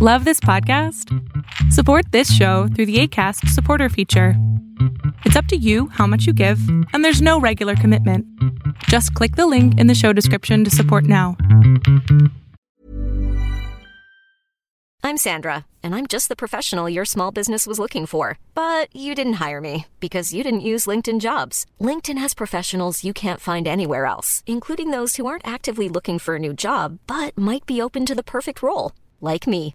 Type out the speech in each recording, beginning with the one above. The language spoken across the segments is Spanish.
Love this podcast? Support this show through the ACAST supporter feature. It's up to you how much you give, and there's no regular commitment. Just click the link in the show description to support now. I'm Sandra, and I'm just the professional your small business was looking for. But you didn't hire me because you didn't use LinkedIn jobs. LinkedIn has professionals you can't find anywhere else, including those who aren't actively looking for a new job but might be open to the perfect role, like me.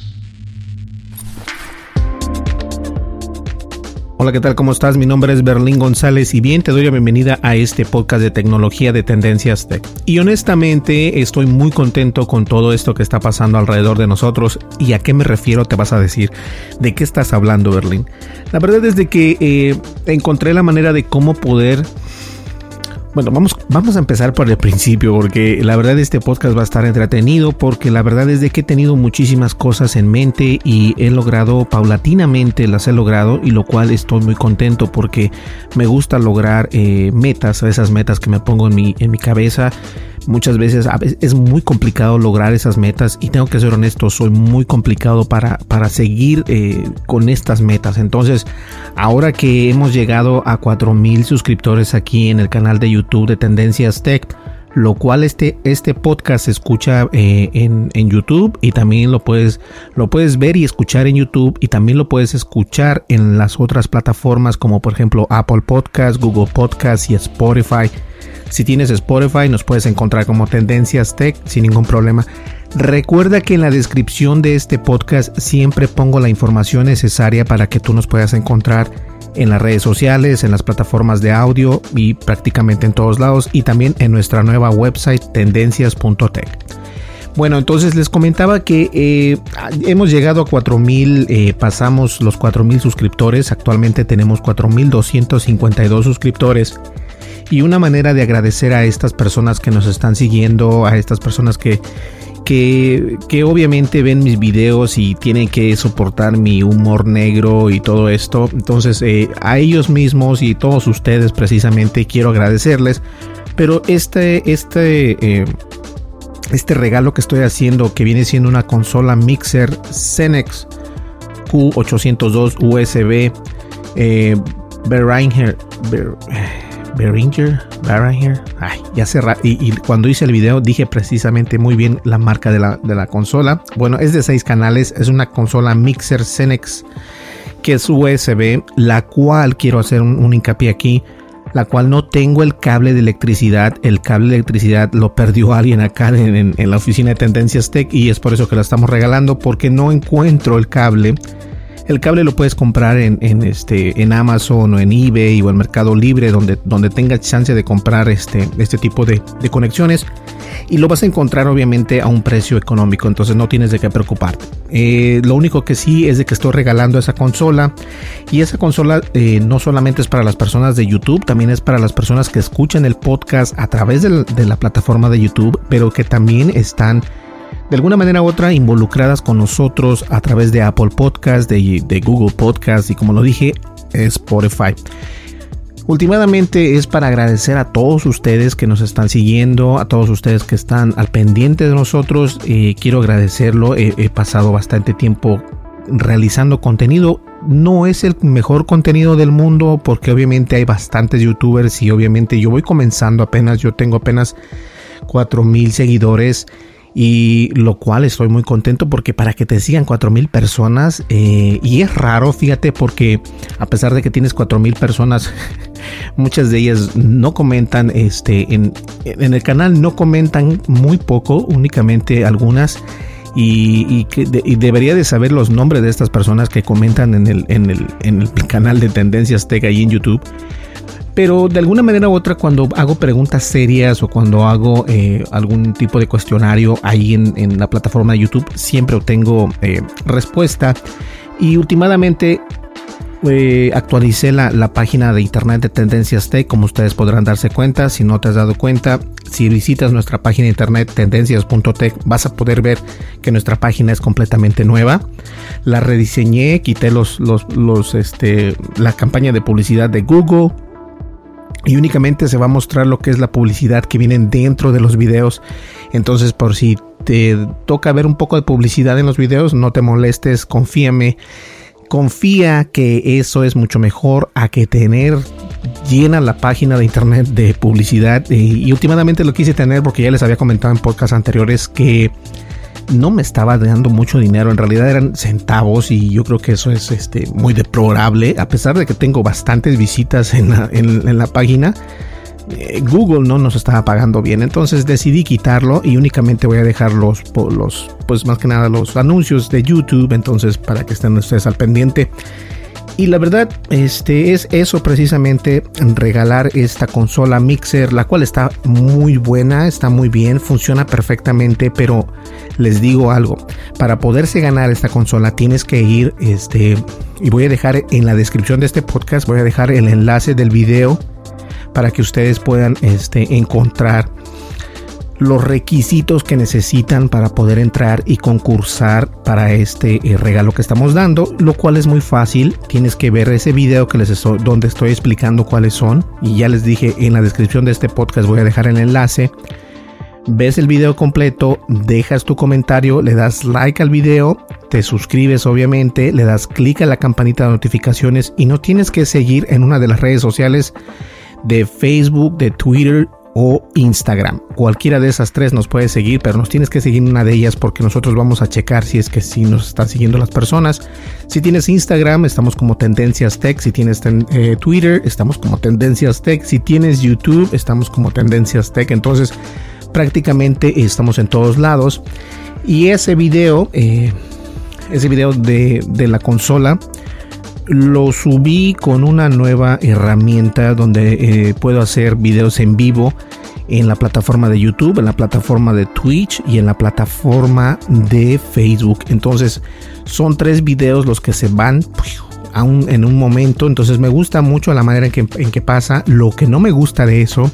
Hola, ¿qué tal? ¿Cómo estás? Mi nombre es Berlín González y bien te doy la bienvenida a este podcast de tecnología de Tendencias Tech. Y honestamente estoy muy contento con todo esto que está pasando alrededor de nosotros. ¿Y a qué me refiero? Te vas a decir. ¿De qué estás hablando, Berlín? La verdad es de que eh, encontré la manera de cómo poder bueno, vamos, vamos a empezar por el principio porque la verdad este podcast va a estar entretenido porque la verdad es de que he tenido muchísimas cosas en mente y he logrado paulatinamente las he logrado y lo cual estoy muy contento porque me gusta lograr eh, metas, esas metas que me pongo en mi, en mi cabeza. Muchas veces, es muy complicado lograr esas metas y tengo que ser honesto, soy muy complicado para, para seguir eh, con estas metas. Entonces, ahora que hemos llegado a 4000 suscriptores aquí en el canal de YouTube de Tendencias Tech, lo cual este, este podcast se escucha eh, en, en, YouTube y también lo puedes, lo puedes ver y escuchar en YouTube y también lo puedes escuchar en las otras plataformas como por ejemplo Apple Podcast, Google Podcast y Spotify. Si tienes Spotify nos puedes encontrar como Tendencias Tech sin ningún problema. Recuerda que en la descripción de este podcast siempre pongo la información necesaria para que tú nos puedas encontrar en las redes sociales, en las plataformas de audio y prácticamente en todos lados y también en nuestra nueva website tendencias.tech. Bueno, entonces les comentaba que eh, hemos llegado a 4000, eh, pasamos los 4000 suscriptores, actualmente tenemos 4252 suscriptores. Y una manera de agradecer a estas personas que nos están siguiendo, a estas personas que, que, que, obviamente ven mis videos y tienen que soportar mi humor negro y todo esto. Entonces eh, a ellos mismos y todos ustedes precisamente quiero agradecerles. Pero este, este, eh, este regalo que estoy haciendo que viene siendo una consola Mixer Cenex Q802 USB eh, Behringer, Behringer, ay, ya cerra y, cuando hice el video dije precisamente muy bien la marca de la, de la consola. Bueno, es de 6 canales, es una consola Mixer Cenex que es USB, la cual quiero hacer un, un hincapié aquí la cual no tengo el cable de electricidad. El cable de electricidad lo perdió alguien acá en, en, en, la oficina de Tendencias Tech y es por eso que la estamos regalando porque no encuentro el cable. El cable lo puedes comprar en, este, en Amazon o en eBay o en Mercado Libre donde, donde tengas chance de comprar este, este tipo de, conexiones y lo vas a encontrar obviamente a un precio económico, entonces no tienes de qué preocuparte. Eh, lo único que sí es de que estoy regalando esa consola y esa consola eh, no solamente es para las personas de YouTube, también es para las personas que escuchan el podcast a través de la plataforma de YouTube, pero que también están de alguna manera u otra involucradas con nosotros a través de Apple Podcast, de, Google Podcast y como lo dije, Spotify. Últimamente es para agradecer a todos ustedes que nos están siguiendo, a todos ustedes que están al pendiente de nosotros. Quiero agradecerlo. He, he pasado bastante tiempo realizando contenido. No es el mejor contenido del mundo porque obviamente hay bastantes youtubers y obviamente yo voy comenzando apenas. Yo tengo apenas 4000 seguidores y lo cual estoy muy contento porque para que te sigan 4000 personas eh, y es raro fíjate porque a pesar de que tienes 4000 personas muchas de ellas no comentan este en, en, el canal no comentan muy poco únicamente algunas y, que debería de saber los nombres de estas personas que comentan en el, en el, en el canal de Tendencias Tech ahí en YouTube pero de alguna manera u otra cuando hago preguntas serias o cuando hago eh, algún tipo de cuestionario ahí en, la plataforma de YouTube siempre obtengo eh, respuesta. Y últimamente eh, actualicé la, página de internet de Tendencias Tech como ustedes podrán darse cuenta. Si no te has dado cuenta si visitas nuestra página de internet tendencias.tech vas a poder ver que nuestra página es completamente nueva. La rediseñé quité los, los este, la campaña de publicidad de Google y únicamente se va a mostrar lo que es la publicidad que viene dentro de los videos. Entonces, por si te toca ver un poco de publicidad en los videos, no te molestes, confíame. Confía que eso es mucho mejor a que tener llena la página de internet de publicidad. Y, y últimamente lo quise tener porque ya les había comentado en podcasts anteriores que no me estaba dando mucho dinero, en realidad eran centavos y yo creo que eso es este, muy deplorable, a pesar de que tengo bastantes visitas en la, página. Eh, Google no nos estaba pagando bien, entonces decidí quitarlo y únicamente voy a dejar los, los, pues más que nada los anuncios de YouTube, entonces para que estén ustedes al pendiente. Y la verdad, este es eso precisamente, regalar esta consola Mixer, la cual está muy buena, está muy bien, funciona perfectamente, pero les digo algo, para poderse ganar esta consola tienes que ir, este, y voy a dejar en la descripción de este podcast, voy a dejar el enlace del video para que ustedes puedan este, encontrar los requisitos que necesitan para poder entrar y concursar para este eh, regalo que estamos dando, lo cual es muy fácil. Tienes que ver ese video que les donde estoy explicando cuáles son y ya les dije en la descripción de este podcast voy a dejar el enlace. Ves el video completo, dejas tu comentario, le das like al video, te suscribes obviamente, le das clic a la campanita de notificaciones y no tienes que seguir en una de las redes sociales de Facebook, de Twitter o Instagram. Cualquiera de esas tres nos puede seguir, pero nos tienes que seguir una de ellas porque nosotros vamos a checar si es que si nos están siguiendo las personas. Si tienes Instagram, estamos como Tendencias Tech. Si tienes eh, Twitter, estamos como Tendencias Tech. Si tienes YouTube, estamos como Tendencias Tech. Entonces, prácticamente estamos en todos lados. Y ese video, eh, ese video de, de la consola, lo subí con una nueva herramienta donde eh, puedo hacer videos en vivo en la plataforma de YouTube, en la plataforma de Twitch y en la plataforma de Facebook. Entonces son tres videos los que se van en un momento. Entonces me gusta mucho la manera en que, pasa. Lo que no me gusta de eso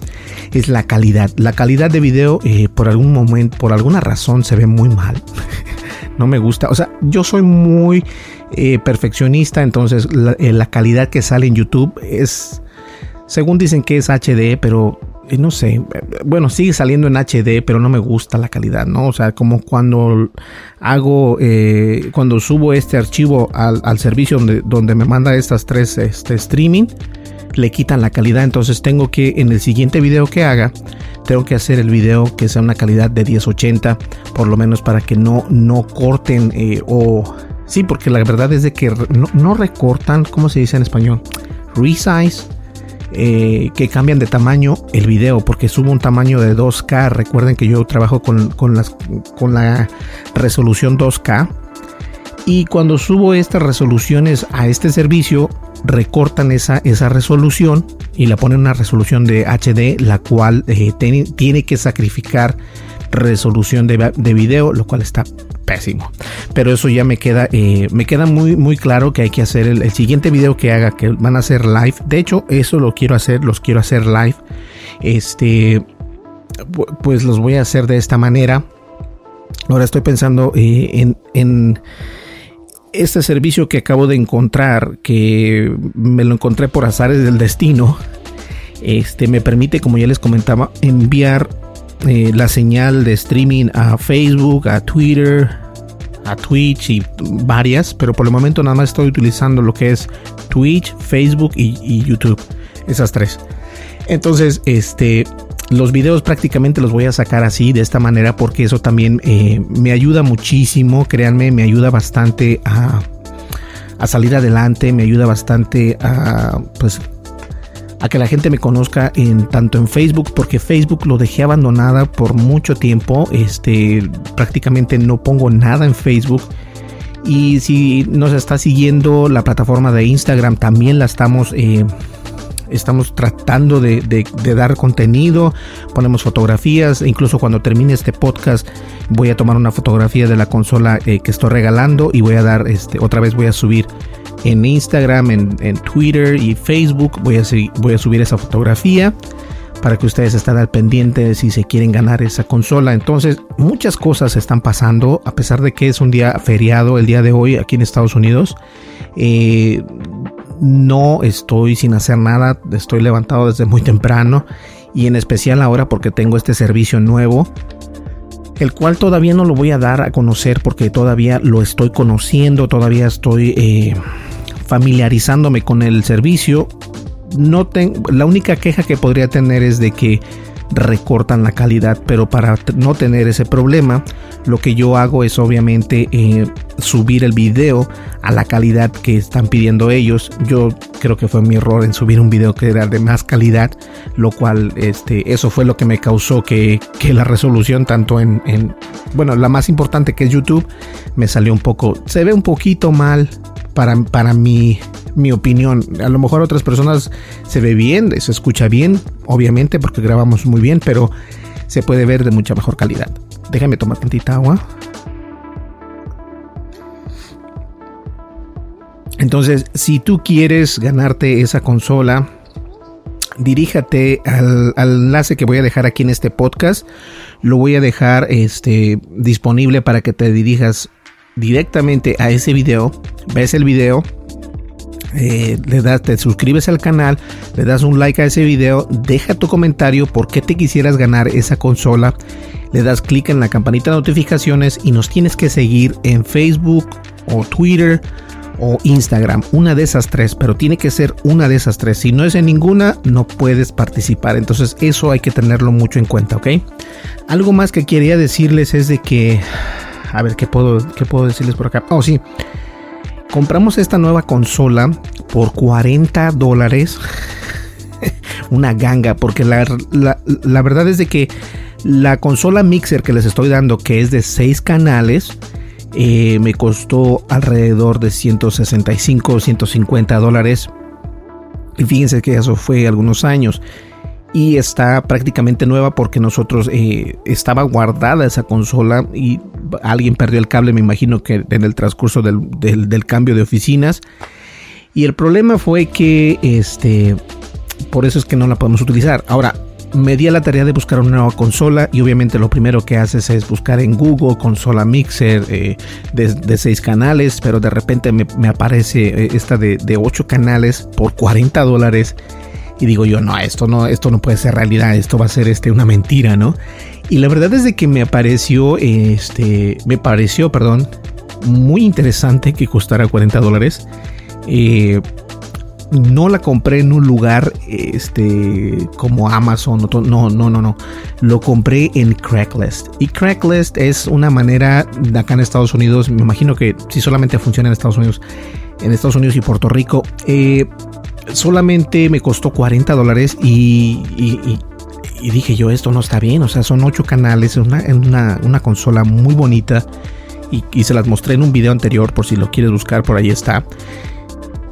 es la calidad. La calidad de video eh, por algún momento, por alguna razón se ve muy mal. no me gusta. O sea, yo soy muy eh, perfeccionista, entonces eh, la, calidad que sale en YouTube es, según dicen que es HD, pero no sé, bueno, sigue saliendo en HD, pero no me gusta la calidad, ¿no? O sea, como cuando hago, cuando subo este archivo al, servicio donde, donde, me manda estas tres este, streaming, le quitan la calidad, entonces tengo que en el siguiente video que haga, tengo que hacer el video que sea una calidad de 1080, por lo menos para que no, no corten o Sí, porque la verdad es de que no, recortan, ¿cómo se dice en español? Resize, eh, que cambian de tamaño el video, porque subo un tamaño de 2K. Recuerden que yo trabajo con, las, con la resolución 2K. Y cuando subo estas resoluciones a este servicio, recortan esa, esa resolución y la ponen una resolución de HD, la cual eh, tiene que sacrificar resolución de, de video, lo cual está pésimo. Pero eso ya me queda, eh, me queda muy, muy claro que hay que hacer el, siguiente video que haga, que van a hacer live. De hecho, eso lo quiero hacer, los quiero hacer live. Este, pues los voy a hacer de esta manera. Ahora estoy pensando eh, en, en este servicio que acabo de encontrar, que me lo encontré por azares del destino. Este me permite, como ya les comentaba, enviar eh, la señal de streaming a Facebook, a Twitter, a Twitch y varias, pero por el momento nada más estoy utilizando lo que es Twitch, Facebook y, YouTube, esas tres. Entonces, este, los videos prácticamente los voy a sacar así, de esta manera, porque eso también eh, me ayuda muchísimo, créanme, me ayuda bastante a, a salir adelante, me ayuda bastante a, pues, a que la gente me conozca en tanto en Facebook porque Facebook lo dejé abandonada por mucho tiempo. Este prácticamente no pongo nada en Facebook. Y si nos está siguiendo la plataforma de Instagram también la estamos eh, estamos tratando de, dar contenido, ponemos fotografías, incluso cuando termine este podcast voy a tomar una fotografía de la consola eh, que estoy regalando y voy a dar, este, otra vez voy a subir en Instagram, en, Twitter y Facebook. Voy a, voy a subir esa fotografía para que ustedes estén al pendiente de si se quieren ganar esa consola. Entonces, muchas cosas están pasando, a pesar de que es un día feriado el día de hoy aquí en Estados Unidos. Eh, no estoy sin hacer nada, estoy levantado desde muy temprano y en especial ahora porque tengo este servicio nuevo el cual todavía no lo voy a dar a conocer porque todavía lo estoy conociendo, todavía estoy eh, familiarizándome con el servicio. No la única queja que podría tener es de que recortan la calidad, pero para no tener ese problema, lo que yo hago es obviamente eh, subir el video a la calidad que están pidiendo ellos. Yo creo que fue mi error en subir un video que era de más calidad, lo cual este, eso fue lo que me causó que, la resolución tanto en, en, bueno, la más importante que es YouTube, me salió un poco, se ve un poquito mal para, para mi, mi opinión. A lo mejor otras personas se ve bien, se escucha bien, obviamente, porque grabamos muy bien, pero se puede ver de mucha mejor calidad. Déjame tomar tantita agua. Entonces, si tú quieres ganarte esa consola, diríjate al, enlace que voy a dejar aquí en este podcast. Lo voy a dejar este, disponible para que te dirijas directamente a ese video, ves el video, eh, le das, te suscribes al canal, le das un like a ese video, deja tu comentario por qué te quisieras ganar esa consola, le das clic en la campanita de notificaciones y nos tienes que seguir en Facebook o Twitter o Instagram, una de esas tres, pero tiene que ser una de esas tres. Si no es en ninguna, no puedes participar. Entonces eso hay que tenerlo mucho en cuenta, ¿ok? Algo más que quería decirles es de que a ver, ¿qué puedo, qué puedo decirles por acá? Oh, sí. Compramos esta nueva consola por 40 dólares. Una ganga, porque la, verdad es de que la consola mixer que les estoy dando, que es de 6 canales, eh, me costó alrededor de 165 o 150 dólares. Y fíjense que eso fue algunos años y está prácticamente nueva porque nosotros eh, estaba guardada esa consola y alguien perdió el cable me imagino que en el transcurso del, cambio de oficinas. Y el problema fue que este por eso es que no la podemos utilizar. Ahora me di a la tarea de buscar una nueva consola y obviamente lo primero que haces es buscar en Google consola mixer eh, de, 6 canales pero de repente me, aparece eh, esta de, de 8 canales por 40 dólares y digo yo, no, esto no, esto no puede ser realidad, esto va a ser este, una mentira, ¿no? Y la verdad es de que me apareció, este, me pareció, perdón, muy interesante que costara 40 dólares. Eh, no la compré en un lugar este como Amazon no no no no lo compré en Craigslist y Craigslist es una manera de acá en Estados Unidos me imagino que si solamente funciona en Estados Unidos en Estados Unidos y Puerto Rico eh, solamente me costó 40 dólares y, dije yo, esto no está bien, o sea, son 8 canales, una, una, una consola muy bonita y, se las mostré en un video anterior por si lo quieres buscar, por ahí está.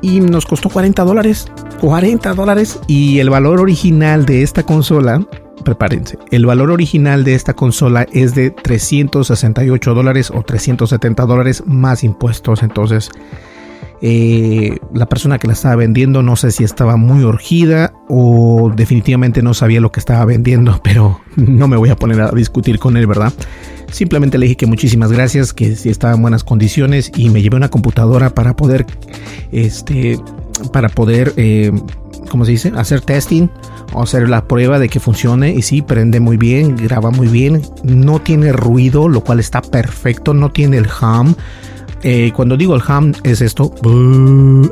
Y nos costó 40 dólares, 40 dólares y el valor original de esta consola, prepárense, el valor original de esta consola es de 368 dólares o 370 dólares más impuestos, entonces eh, la persona que la estaba vendiendo no sé si estaba muy urgida o definitivamente no sabía lo que estaba vendiendo, pero no me voy a poner a discutir con él, ¿verdad? Simplemente le dije que muchísimas gracias, que si estaba en buenas condiciones y me llevé una computadora para poder, este, para poder, eh, ¿cómo se dice? Hacer testing o hacer la prueba de que funcione y sí, prende muy bien, graba muy bien, no tiene ruido, lo cual está perfecto, no tiene el hum Eh, cuando digo el ham es esto,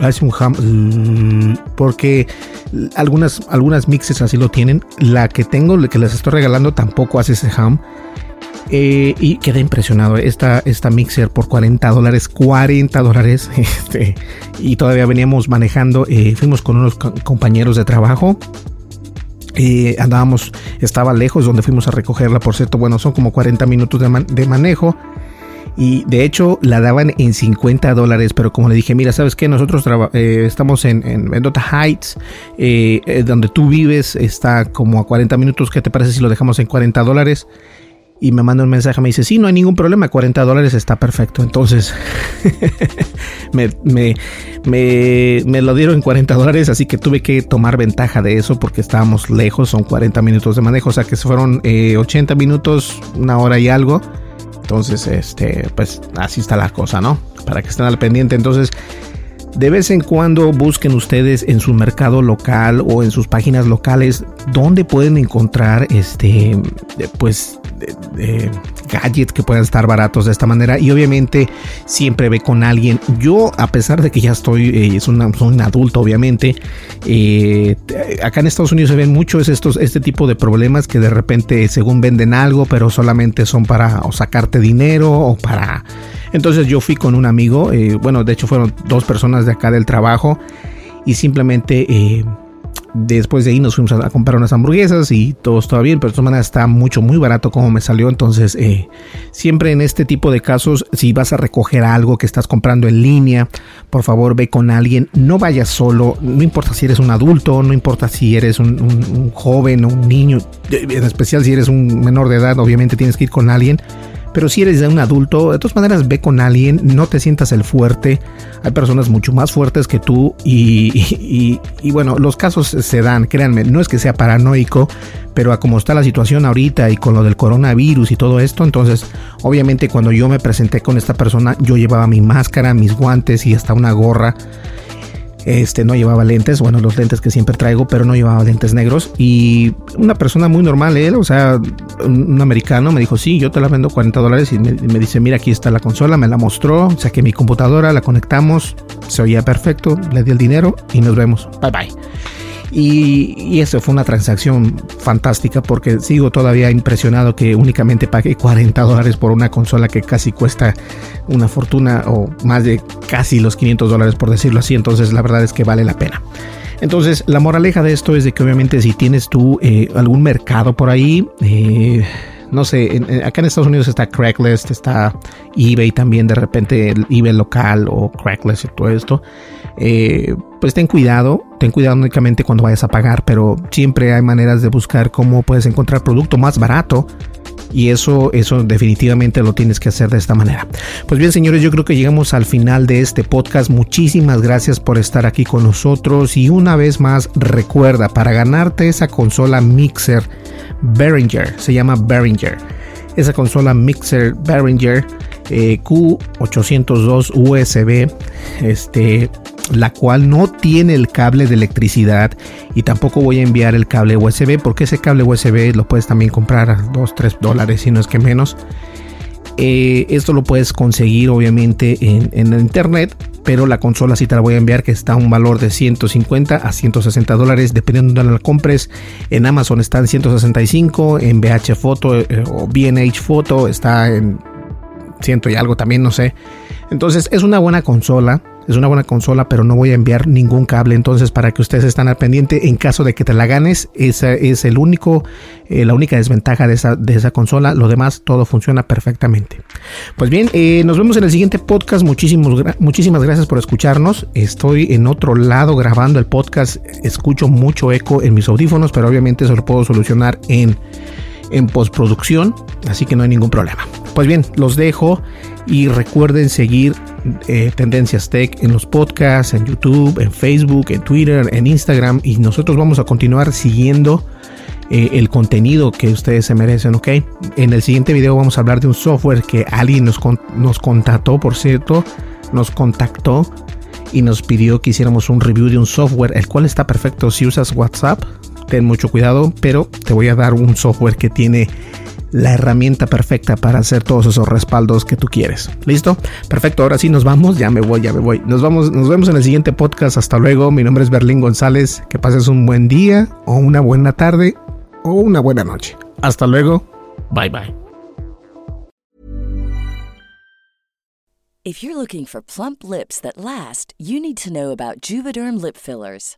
hace un ham porque algunas, algunas mixes así lo tienen. La que tengo, la que les estoy regalando, tampoco hace ese ham. Eh, y quedé impresionado. Esta, esta mixer por 40 dólares, 40 dólares. Este, y todavía veníamos manejando. Eh, fuimos con unos compañeros de trabajo. Eh, andábamos, estaba lejos donde fuimos a recogerla. Por cierto, bueno, son como 40 minutos de, manejo. Y de hecho la daban en 50 dólares, pero como le dije, mira, ¿sabes qué? Nosotros estamos en, en Mendota Heights, donde tú vives, está como a 40 minutos. ¿Qué te parece si lo dejamos en 40 dólares? y me manda un mensaje, me dice, sí, no hay ningún problema, 40 dólares está perfecto. Entonces, me, me, me, lo dieron en 40 dólares, así que tuve que tomar ventaja de eso porque estábamos lejos, son 40 minutos de manejo, o sea que se fueron 80 eh, minutos, una hora y algo. Entonces, este, pues así está la cosa, ¿no? Para que estén al pendiente. Entonces, de vez en cuando busquen ustedes en su mercado local o en sus páginas locales donde pueden encontrar este pues gadgets que puedan estar baratos de esta manera. Y obviamente siempre ve con alguien. Yo a pesar de que ya estoy eh, es un adulto obviamente eh, acá en Estados Unidos se ven mucho estos, este tipo de problemas que de repente según venden algo pero solamente son para o sacarte dinero o para entonces yo fui con un amigo, eh, bueno, de hecho fueron dos personas de acá del trabajo y simplemente eh, después de ahí nos fuimos a, comprar unas hamburguesas y todo estaba bien, pero de todas maneras está mucho, muy barato como me salió. Entonces, eh, siempre en este tipo de casos, si vas a recoger algo que estás comprando en línea, por favor ve con alguien, no vayas solo, no importa si eres un adulto, no importa si eres un, un joven o un niño, en especial si eres un menor de edad, obviamente tienes que ir con alguien pero si eres un adulto, de todas maneras ve con alguien, no te sientas el fuerte. Hay personas mucho más fuertes que tú y, bueno, los casos se dan, créanme, no es que sea paranoico, pero a como está la situación ahorita y con lo del coronavirus y todo esto, entonces obviamente cuando yo me presenté con esta persona, yo llevaba mi máscara, mis guantes y hasta una gorra este no llevaba lentes, bueno, los lentes que siempre traigo, pero no llevaba lentes negros. Y una persona muy normal, él, o sea, un, americano, me dijo: Sí, yo te la vendo 40 dólares. Y me, dice: Mira, aquí está la consola, me la mostró, saqué mi computadora, la conectamos, se oía perfecto, le di el dinero y nos vemos. Bye bye. Y, eso fue una transacción fantástica porque sigo todavía impresionado que únicamente pagué 40 dólares por una consola que casi cuesta una fortuna o más de casi los 500 dólares por decirlo así. Entonces la verdad es que vale la pena. Entonces la moraleja de esto es de que obviamente si tienes tú eh, algún mercado por ahí, eh, no sé, acá en Estados Unidos está Craigslist, está eBay también, de repente el eBay local o Craigslist y todo esto. Eh, pues ten cuidado, ten cuidado únicamente cuando vayas a pagar, pero siempre hay maneras de buscar cómo puedes encontrar producto más barato. Y eso, eso definitivamente lo tienes que hacer de esta manera. Pues bien, señores, yo creo que llegamos al final de este podcast. Muchísimas gracias por estar aquí con nosotros. Y una vez más, recuerda, para ganarte esa consola Mixer Behringer, se llama Behringer. Esa consola Mixer Behringer eh, Q802 USB, este, la cual no tiene el cable de electricidad y tampoco voy a enviar el cable USB porque ese cable USB lo puedes también comprar a 2, 3 dólares, si no es que menos. Eh, esto lo puedes conseguir obviamente en, en internet pero la consola sí te la voy a enviar que está a un valor de 150 a 160 dólares dependiendo de donde la compres. En Amazon está en 165, en BH Photo eh, o BNH Photo está en ciento y algo también, no sé. Entonces es una buena consola. Es una buena consola, pero no voy a enviar ningún cable. Entonces, para que ustedes estén al pendiente, en caso de que te la ganes, esa es el único, eh, la única desventaja de esa, de esa consola. Lo demás, todo funciona perfectamente. Pues bien, eh, nos vemos en el siguiente podcast. Muchísimos, muchísimas gracias por escucharnos. Estoy en otro lado grabando el podcast. Escucho mucho eco en mis audífonos, pero obviamente eso lo puedo solucionar en en postproducción, así que no hay ningún problema. Pues bien, los dejo y recuerden seguir eh, Tendencias Tech en los podcasts, en YouTube, en Facebook, en Twitter, en Instagram y nosotros vamos a continuar siguiendo eh, el contenido que ustedes se merecen, ¿ok? En el siguiente video vamos a hablar de un software que alguien nos, nos contactó, por cierto, nos contactó y nos pidió que hiciéramos un review de un software, el cual está perfecto si usas WhatsApp ten mucho cuidado, pero te voy a dar un software que tiene la herramienta perfecta para hacer todos esos respaldos que tú quieres. ¿Listo? Perfecto, ahora sí nos vamos, ya me voy, ya me voy. Nos vamos, nos vemos en el siguiente podcast. Hasta luego. Mi nombre es Berlín González. Que pases un buen día o una buena tarde o una buena noche. Hasta luego. Bye bye. If you're looking for plump lips that last, you need to know about Juvederm lip fillers.